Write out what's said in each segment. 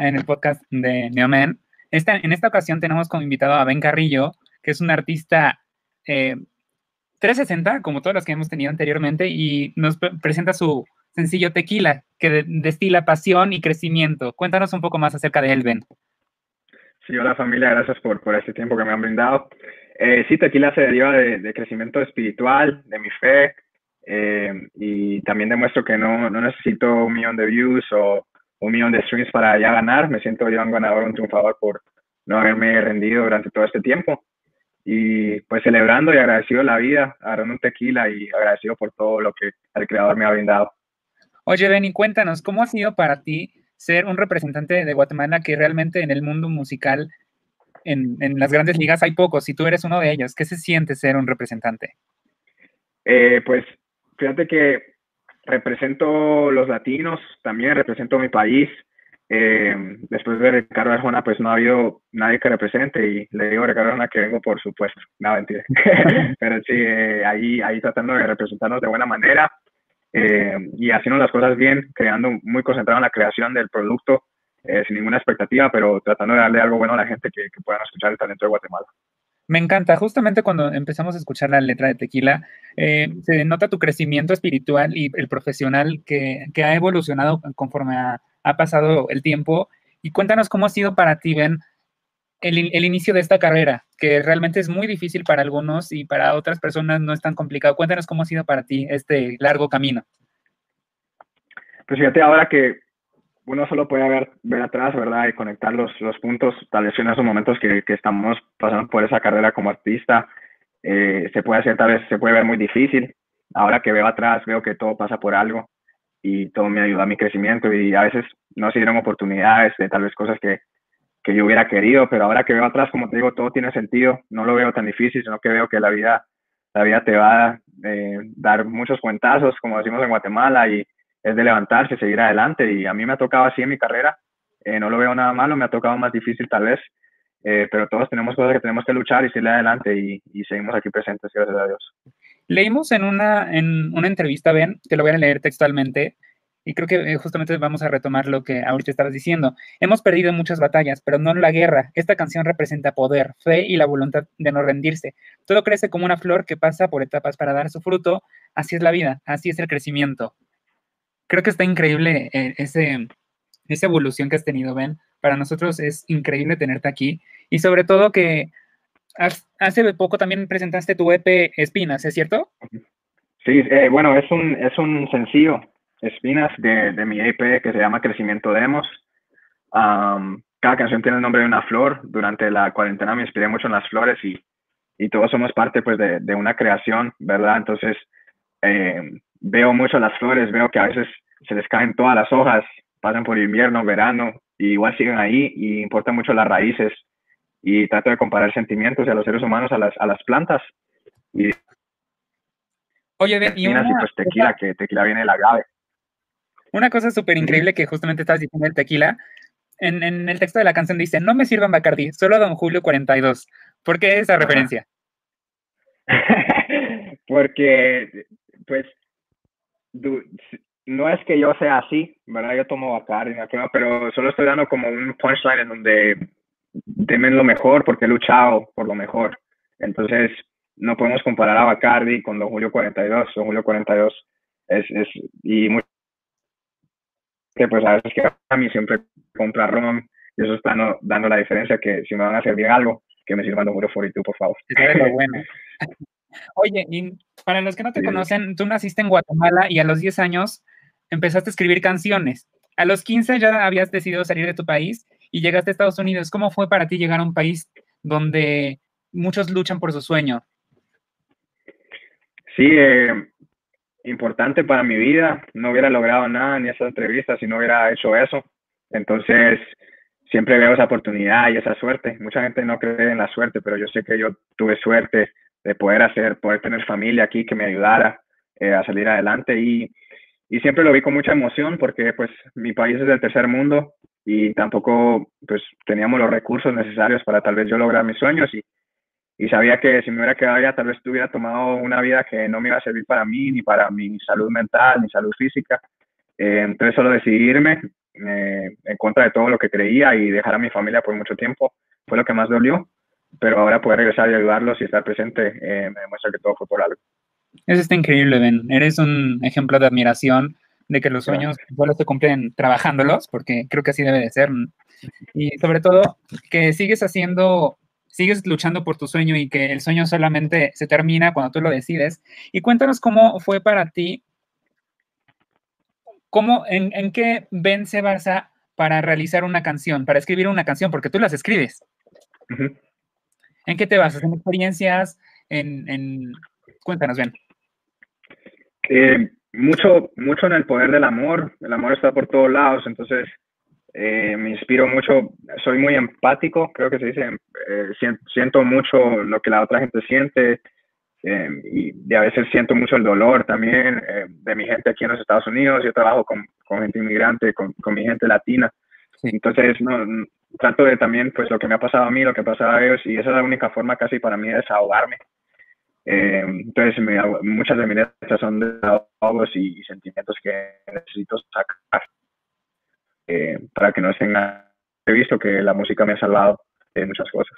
en el podcast de Neomen. Esta, en esta ocasión tenemos como invitado a Ben Carrillo, que es un artista 360, eh, como todos los que hemos tenido anteriormente, y nos presenta su sencillo Tequila, que destila pasión y crecimiento. Cuéntanos un poco más acerca de él, Ben. Sí, hola familia, gracias por, por este tiempo que me han brindado. Eh, sí, Tequila se deriva de, crecimiento espiritual, de mi fe, eh, y también demuestro que no, no necesito un millón de views o un millón de streams para ya ganar. Me siento yo un ganador, un triunfador por no haberme rendido durante todo este tiempo. Y pues celebrando y agradecido la vida, agarrando un tequila y agradecido por todo lo que el creador me ha brindado. Oye, Benny, cuéntanos, ¿cómo ha sido para ti ser un representante de Guatemala que realmente en el mundo musical, en, en las grandes ligas hay pocos y tú eres uno de ellos? ¿Qué se siente ser un representante? Eh, pues fíjate que represento los latinos, también represento mi país. Eh, después de Ricardo Arjona, pues no ha habido nadie que represente y le digo a Ricardo Arjona que vengo por supuesto. No, mentira. Pero sí, eh, ahí, ahí tratando de representarnos de buena manera eh, y haciendo las cosas bien, creando muy concentrado en la creación del producto, sin ninguna expectativa, pero tratando de darle algo bueno a la gente que, que puedan escuchar el talento de Guatemala. Me encanta, justamente cuando empezamos a escuchar la letra de Tequila, eh, se nota tu crecimiento espiritual y el profesional que, ha evolucionado conforme ha, pasado el tiempo. Y cuéntanos cómo ha sido para ti, Ben, el, inicio de esta carrera, que realmente es muy difícil para algunos y para otras personas no es tan complicado. Cuéntanos cómo ha sido para ti este largo camino. Pues fíjate, ahora que uno solo puede ver, ver atrás, ¿verdad? Y conectar los, los puntos, tal vez en esos momentos que, que estamos pasando por esa carrera como artista, eh, se puede hacer, tal vez se puede ver muy difícil. Ahora que veo atrás, veo que todo pasa por algo y todo me ayuda a mi crecimiento y a veces no se dieron oportunidades de tal vez cosas que, que yo hubiera querido, pero ahora que veo atrás, como te digo, todo tiene sentido, no lo veo tan difícil, sino que veo que la vida, la vida te va a eh, dar muchos cuentazos, como decimos en Guatemala, y, es de levantarse, seguir adelante y a mí me ha tocado así en mi carrera, eh, no lo veo nada malo, me ha tocado más difícil tal vez, eh, pero todos tenemos cosas que tenemos que luchar y seguir adelante y, y, seguimos aquí presentes, gracias a Dios. Leímos en una, en una entrevista, Ben, te lo voy a leer textualmente, y creo que eh, justamente vamos a retomar lo que ahorita estabas diciendo. Hemos perdido muchas batallas, pero no en la guerra. Esta canción representa poder, fe y la voluntad de no rendirse. Todo crece como una flor que pasa por etapas para dar su fruto. Así es la vida, así es el crecimiento creo que está increíble eh, ese, esa evolución que has tenido, Ben. Para nosotros es increíble tenerte aquí y sobre todo que hace poco también presentaste tu EP Espinas, ¿es cierto? Sí, eh, bueno, es un, es un sencillo, Espinas, de, de mi EP que se llama Crecimiento Demos. cada canción tiene el nombre de una flor. Durante la cuarentena me inspiré mucho en las flores y, y todos somos parte pues, de, de una creación, ¿verdad? Entonces, eh, veo mucho las flores, veo que a veces se les caen todas las hojas, pasan por invierno, verano, y igual siguen ahí, y importan mucho las raíces, y trato de comparar sentimientos de los seres humanos a las, a las plantas. Y, Oye, de, y, una, pues tequila, que tequila viene del agave. Una cosa súper increíble que justamente estás diciendo el tequila, en, en, el texto de la canción dice, no me sirvan Bacardi, solo Don Julio 42. ¿Por qué esa referencia? Porque, pues, no es que yo sea así, ¿verdad? Yo tomo Bacardi, pero solo estoy dando como un punchline en donde temen lo mejor porque he luchado por lo mejor. Entonces, no podemos comparar a Bacardi con Don Julio 42. Don Julio 42 es, es y que pues a veces que a mí siempre compra ron y eso está dando la diferencia que si me van a servir algo, que me sirvan Don Julio 42, por favor. bueno. Oye, y para los que no te conocen, tú naciste en Guatemala y a los 10 años empezaste a escribir canciones. A los 15 ya habías decidido salir de tu país y llegaste a Estados Unidos. ¿Cómo fue para ti llegar a un país donde muchos luchan por su sueño? Sí, eh, importante para mi vida. No hubiera logrado nada ni esa entrevista si no hubiera hecho eso. Entonces, siempre veo esa oportunidad y esa suerte. Mucha gente no cree en la suerte, pero yo sé que yo tuve suerte de poder hacer, poder tener familia aquí que me ayudara eh, a salir adelante y, y, siempre lo vi con mucha emoción porque pues mi país es del tercer mundo y tampoco pues teníamos los recursos necesarios para tal vez yo lograr mis sueños y, y sabía que si me hubiera quedado allá tal vez hubiera tomado una vida que no me iba a servir para mí ni para mi salud mental ni salud física. Eh, entonces solo decidirme en contra de todo lo que creía y dejar a mi familia por mucho tiempo fue lo que más dolió, pero ahora poder regresar y ayudarlos y estar presente eh, me demuestra que todo fue por algo. Eso está increíble, Ben. Eres un ejemplo de admiración de que los sueños solo se cumplen trabajándolos, porque creo que así debe de ser. Y sobre todo, que sigues haciendo, sigues luchando por tu sueño y que el sueño solamente se termina cuando tú lo decides. Y cuéntanos cómo fue para ti, cómo, en, en qué Ben se basa para realizar una canción, para escribir una canción, porque tú las escribes. ¿En qué te basas? ¿En experiencias? ¿En, en... Cuéntanos, Ben. Eh, mucho, mucho en el poder del amor. El amor está por todos lados, entonces eh, me inspiro mucho. Soy muy empático, creo que se dice. Eh, siento, mucho lo que la otra gente siente y, a veces siento mucho el dolor también de mi gente aquí en los Estados Unidos. Yo trabajo con, con gente inmigrante, con, con, mi gente latina. Entonces, no, trato de también, pues, lo que me ha pasado a mí, lo que ha pasado a ellos, y esa es la única forma casi para mí de desahogarme. Eh, entonces, muchas de mis letras son desahogos y, y, sentimientos que necesito sacar eh, para que no estén He visto que la música me ha salvado de muchas cosas.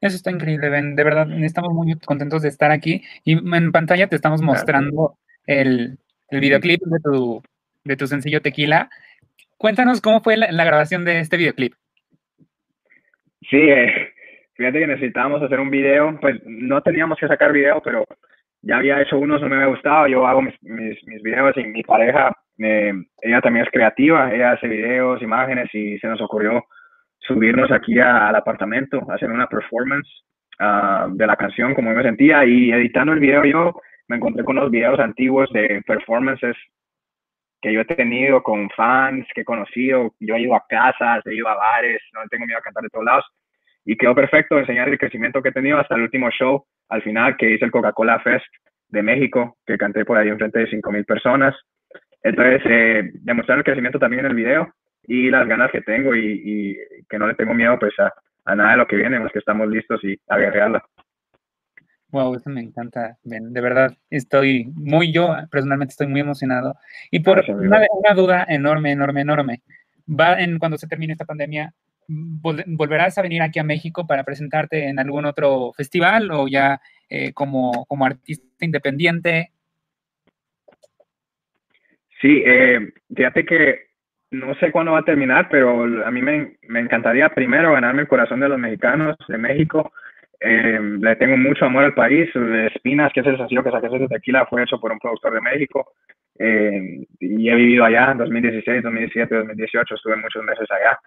Eso está increíble, Ben. De verdad, estamos muy contentos de estar aquí. Y en pantalla te estamos mostrando el, el videoclip de tu, de tu sencillo Tequila. Cuéntanos cómo fue la, la grabación de este videoclip. Sí, eh, Fíjate que necesitábamos hacer un video, pues no teníamos que sacar video, pero ya había hecho unos, no me había gustado, yo hago mis, mis, mis videos y mi pareja, eh, ella también es creativa, ella hace videos, imágenes y se nos ocurrió subirnos aquí al apartamento, hacer una performance uh, de la canción como yo me sentía y editando el video yo me encontré con los videos antiguos de performances que yo he tenido con fans que he conocido, yo he ido a casas, he ido a bares, no tengo miedo a cantar de todos lados y quedó perfecto enseñar el crecimiento que he tenido hasta el último show, al final, que hice el Coca-Cola Fest de México, que canté por ahí enfrente de 5.000 personas. Entonces, eh, demostrar el crecimiento también en el video y las ganas que tengo y, que no le tengo miedo pues a, nada de lo que viene, los que estamos listos y a guerrearla. Wow, eso me encanta, De verdad, estoy muy, yo personalmente estoy muy emocionado. Y por una, una, duda enorme, enorme, enorme. Va en cuando se termine esta pandemia, ¿volverás a venir aquí a México para presentarte en algún otro festival o ya eh, como, como artista independiente? Sí, eh, fíjate que no sé cuándo va a terminar, pero a mí me, me encantaría primero ganarme el corazón de los mexicanos de México. Eh, le tengo mucho amor al país. Espinas, que es el sencillo que saqué de tequila, fue hecho por un productor de México. Eh, y he vivido allá en 2016, 2017, 2018, estuve muchos meses allá.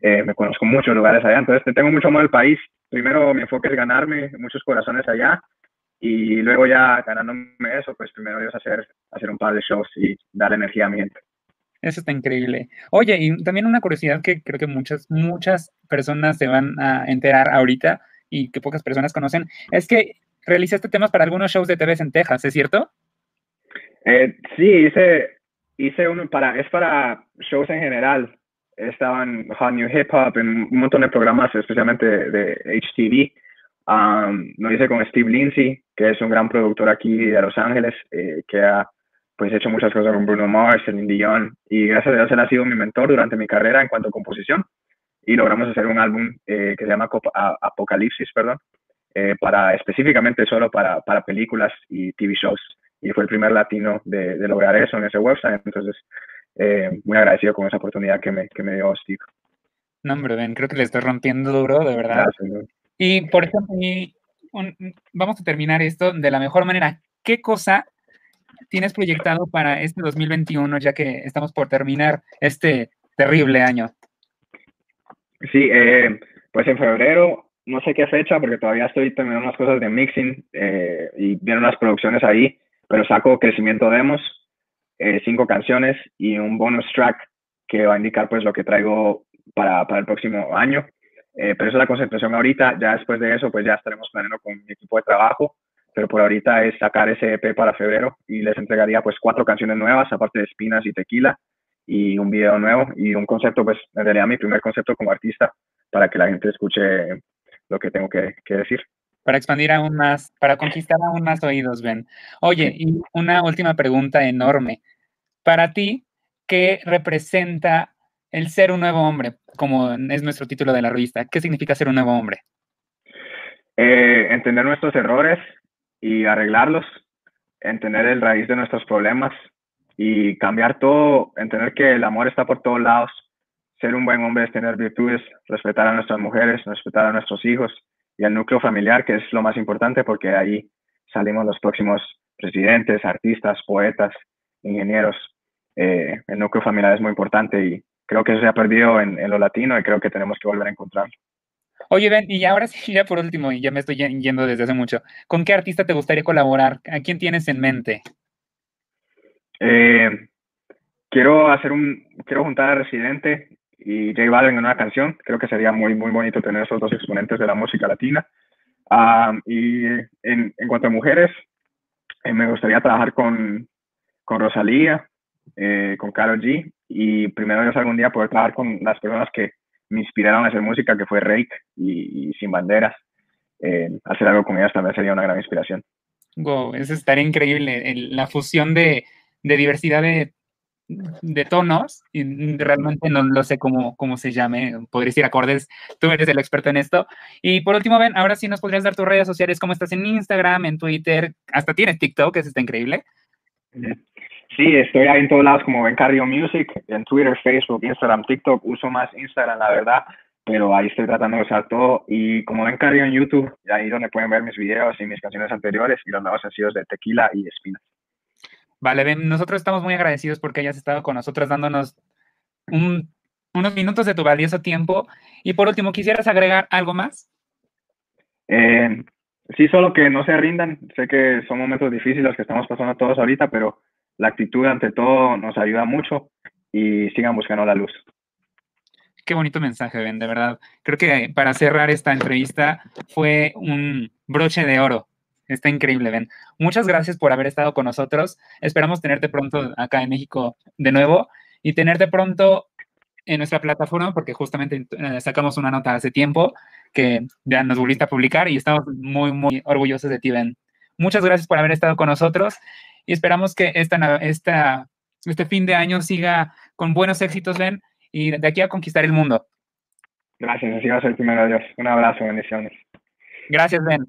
Eh, me conozco muchos lugares allá, entonces tengo mucho amor al país. Primero mi enfoque es ganarme muchos corazones allá y luego ya ganándome eso, pues primero Dios hacer, hacer un par de shows y dar energía a mi gente. Eso está increíble. Oye, y también una curiosidad que creo que muchas, muchas personas se van a enterar ahorita y que pocas personas conocen, es que realizaste temas para algunos shows de TV en Texas, ¿es cierto? Eh, sí, hice, hice uno para, es para shows en general estaban Hot New Hip Hop en un montón de programas, especialmente de, HTV. Um, lo hice con Steve Lindsay, que es un gran productor aquí de Los Ángeles, eh, que ha pues hecho muchas cosas con Bruno Mars, Celine Dion, y gracias a Dios él ha sido mi mentor durante mi carrera en cuanto a composición. Y logramos hacer un álbum eh, que se llama Apocalipsis, perdón, eh, para específicamente solo para, para películas y TV shows. Y fue el primer latino de, de lograr eso en ese website. Entonces, eh, muy agradecido con esa oportunidad que me, que me dio Steve. No, hombre, Ben, creo que le estoy rompiendo duro, de verdad. y, por ejemplo, vamos a terminar esto de la mejor manera. ¿Qué cosa tienes proyectado para este 2021, ya que estamos por terminar este terrible año? Sí, eh, pues en febrero, no sé qué fecha, porque todavía estoy terminando unas cosas de mixing eh, y vienen unas producciones ahí, pero saco crecimiento demos eh, cinco canciones y un bonus track que va a indicar pues lo que traigo para, para el próximo año. Eh, pero esa es la concentración ahorita. Ya después de eso, pues ya estaremos planeando con mi equipo de trabajo. Pero por ahorita es sacar ese EP para febrero y les entregaría pues cuatro canciones nuevas, aparte de Espinas y Tequila, y un video nuevo y un concepto, pues en realidad mi primer concepto como artista para que la gente escuche lo que tengo que, que decir para expandir aún más, para conquistar aún más oídos, Ben. Oye, y una última pregunta enorme. Para ti, ¿qué representa el ser un nuevo hombre, como es nuestro título de la revista. ¿Qué significa ser un nuevo hombre? Eh, entender nuestros errores y arreglarlos, entender el raíz de nuestros problemas y cambiar todo, entender que el amor está por todos lados. Ser un buen hombre es tener virtudes, respetar a nuestras mujeres, respetar a nuestros hijos y al núcleo familiar, que es lo más importante porque ahí salimos los próximos presidentes, artistas, poetas, ingenieros. Eh, el núcleo familiar es muy importante y creo que eso se ha perdido en, en, lo latino y creo que tenemos que volver a encontrarlo. Oye, Ben, y ahora sí, ya por último, y ya me estoy yendo desde hace mucho, ¿con qué artista te gustaría colaborar? ¿A quién tienes en mente? Eh, quiero hacer un, quiero juntar a Residente y J Balvin en una canción. Creo que sería muy, muy bonito tener esos dos exponentes de la música latina. Ah, y en, en, cuanto a mujeres, eh, me gustaría trabajar con, con Rosalía, eh, con Karol G y primero Dios algún día poder trabajar con las personas que me inspiraron a hacer música, que fue Rake y, Sin Banderas. Eh, hacer algo con ellas también sería una gran inspiración. Wow, eso estaría increíble, la fusión de, de diversidad de, de, tonos, y realmente no lo sé cómo, cómo se llame, podría decir acordes, tú eres el experto en esto. Y por último, Ben, ahora sí nos podrías dar tus redes sociales, cómo estás en Instagram, en Twitter, hasta tienes TikTok, eso está increíble. Sí, estoy ahí en todos lados como Ben Cardio Music, en Twitter, Facebook, Instagram, TikTok. Uso más Instagram, la verdad, pero ahí estoy tratando de usar todo. Y como Ben Cardio en YouTube, ahí donde pueden ver mis videos y mis canciones anteriores y los nuevos sencillos de Tequila y Espinas. Vale, Ben, nosotros estamos muy agradecidos porque hayas estado con nosotros dándonos unos minutos de tu valioso tiempo. Y por último, ¿quisieras agregar algo más? Eh, sí, solo que no se rindan. Sé que son momentos difíciles los que estamos pasando todos ahorita, pero la actitud ante todo nos ayuda mucho y sigan buscando la luz. Qué bonito mensaje, Ben, de verdad. Creo que para cerrar esta entrevista fue un broche de oro. Está increíble, Ben. Muchas gracias por haber estado con nosotros. Esperamos tenerte pronto acá en México de nuevo y tenerte pronto en nuestra plataforma porque justamente eh, sacamos una nota hace tiempo que ya nos volviste a publicar y estamos muy, muy orgullosos de ti, Ben. Muchas gracias por haber estado con nosotros y esperamos que esta, esta, este fin de año siga con buenos éxitos, Ben, y de aquí a conquistar el mundo. Gracias, así va a ser primero Dios. Un abrazo, bendiciones. Gracias, Ben.